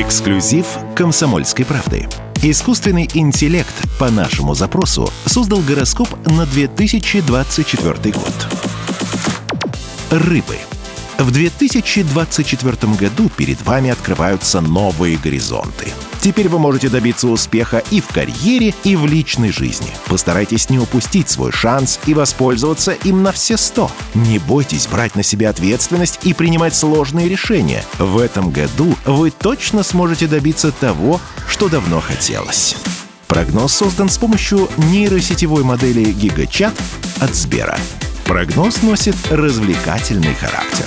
Эксклюзив «Комсомольской правды». Искусственный интеллект по нашему запросу создал гороскоп на 2024 год. Рыбы. В 2024 году перед вами открываются новые горизонты. Теперь вы можете добиться успеха и в карьере, и в личной жизни. Постарайтесь не упустить свой шанс и воспользоваться им на все сто. Не бойтесь брать на себя ответственность и принимать сложные решения. В этом году вы точно сможете добиться того, что давно хотелось. Прогноз создан с помощью нейросетевой модели GigaChat от Сбера. Прогноз носит развлекательный характер.